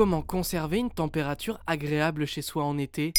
Comment conserver une température agréable chez soi en été?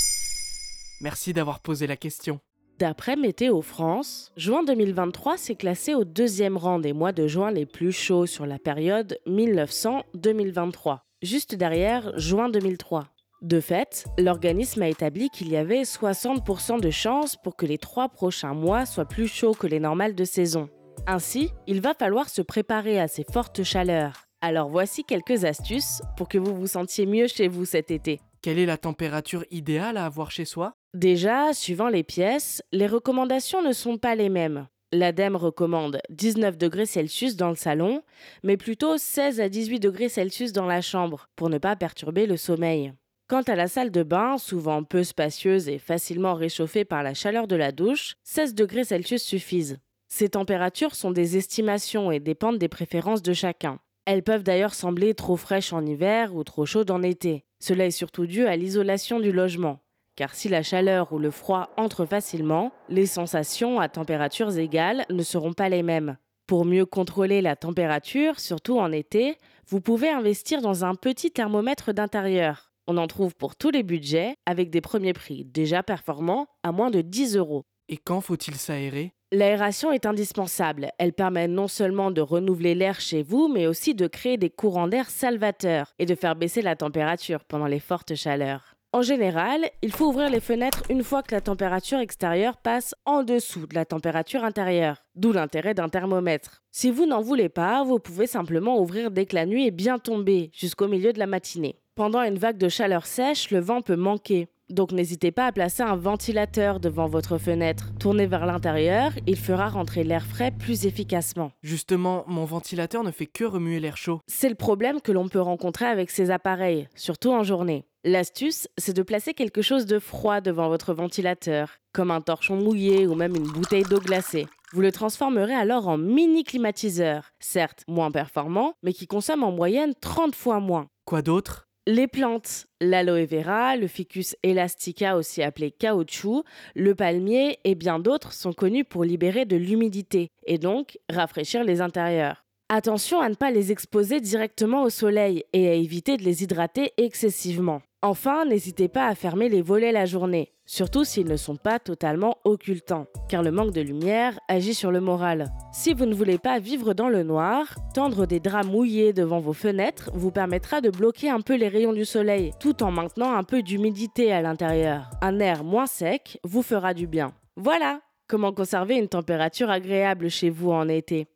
Merci d'avoir posé la question. D'après Météo France, juin 2023 s'est classé au deuxième rang des mois de juin les plus chauds sur la période 1900-2023, juste derrière juin 2003. De fait, l'organisme a établi qu'il y avait 60% de chances pour que les trois prochains mois soient plus chauds que les normales de saison. Ainsi, il va falloir se préparer à ces fortes chaleurs. Alors voici quelques astuces pour que vous vous sentiez mieux chez vous cet été. Quelle est la température idéale à avoir chez soi? Déjà, suivant les pièces, les recommandations ne sont pas les mêmes. L'ADEME recommande 19 degrés Celsius dans le salon, mais plutôt 16 à 18 degrés Celsius dans la chambre, pour ne pas perturber le sommeil. Quant à la salle de bain, souvent peu spacieuse et facilement réchauffée par la chaleur de la douche, 16 degrés Celsius suffisent. Ces températures sont des estimations et dépendent des préférences de chacun. Elles peuvent d'ailleurs sembler trop fraîches en hiver ou trop chaudes en été. Cela est surtout dû à l'isolation du logement. Car si la chaleur ou le froid entrent facilement, les sensations à températures égales ne seront pas les mêmes. Pour mieux contrôler la température, surtout en été, vous pouvez investir dans un petit thermomètre d'intérieur. On en trouve pour tous les budgets, avec des premiers prix déjà performants à moins de 10 euros. Et quand faut-il s'aérer? L'aération est indispensable. Elle permet non seulement de renouveler l'air chez vous, mais aussi de créer des courants d'air salvateurs et de faire baisser la température pendant les fortes chaleurs. En général, il faut ouvrir les fenêtres une fois que la température extérieure passe en dessous de la température intérieure, d'où l'intérêt d'un thermomètre. Si vous n'en voulez pas, vous pouvez simplement ouvrir dès que la nuit est bien tombée, jusqu'au milieu de la matinée. Pendant une vague de chaleur sèche, le vent peut manquer. Donc n'hésitez pas à placer un ventilateur devant votre fenêtre. Tournez vers l'intérieur, il fera rentrer l'air frais plus efficacement. Justement, mon ventilateur ne fait que remuer l'air chaud. C'est le problème que l'on peut rencontrer avec ces appareils, surtout en journée. L'astuce, c'est de placer quelque chose de froid devant votre ventilateur, comme un torchon mouillé ou même une bouteille d'eau glacée. Vous le transformerez alors en mini climatiseur, certes moins performant, mais qui consomme en moyenne 30 fois moins. Quoi d'autre? Les plantes, l'aloe vera, le ficus elastica aussi appelé caoutchouc, le palmier et bien d'autres sont connus pour libérer de l'humidité et donc rafraîchir les intérieurs. Attention à ne pas les exposer directement au soleil et à éviter de les hydrater excessivement. Enfin, n'hésitez pas à fermer les volets la journée, surtout s'ils ne sont pas totalement occultants, car le manque de lumière agit sur le moral. Si vous ne voulez pas vivre dans le noir, tendre des draps mouillés devant vos fenêtres vous permettra de bloquer un peu les rayons du soleil, tout en maintenant un peu d'humidité à l'intérieur. Un air moins sec vous fera du bien. Voilà comment conserver une température agréable chez vous en été.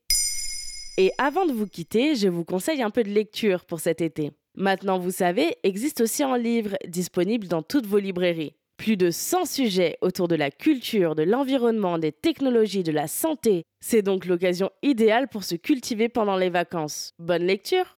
Et avant de vous quitter, je vous conseille un peu de lecture pour cet été. Maintenant, vous savez, existe aussi en livre, disponible dans toutes vos librairies. Plus de 100 sujets autour de la culture, de l'environnement, des technologies, de la santé. C'est donc l'occasion idéale pour se cultiver pendant les vacances. Bonne lecture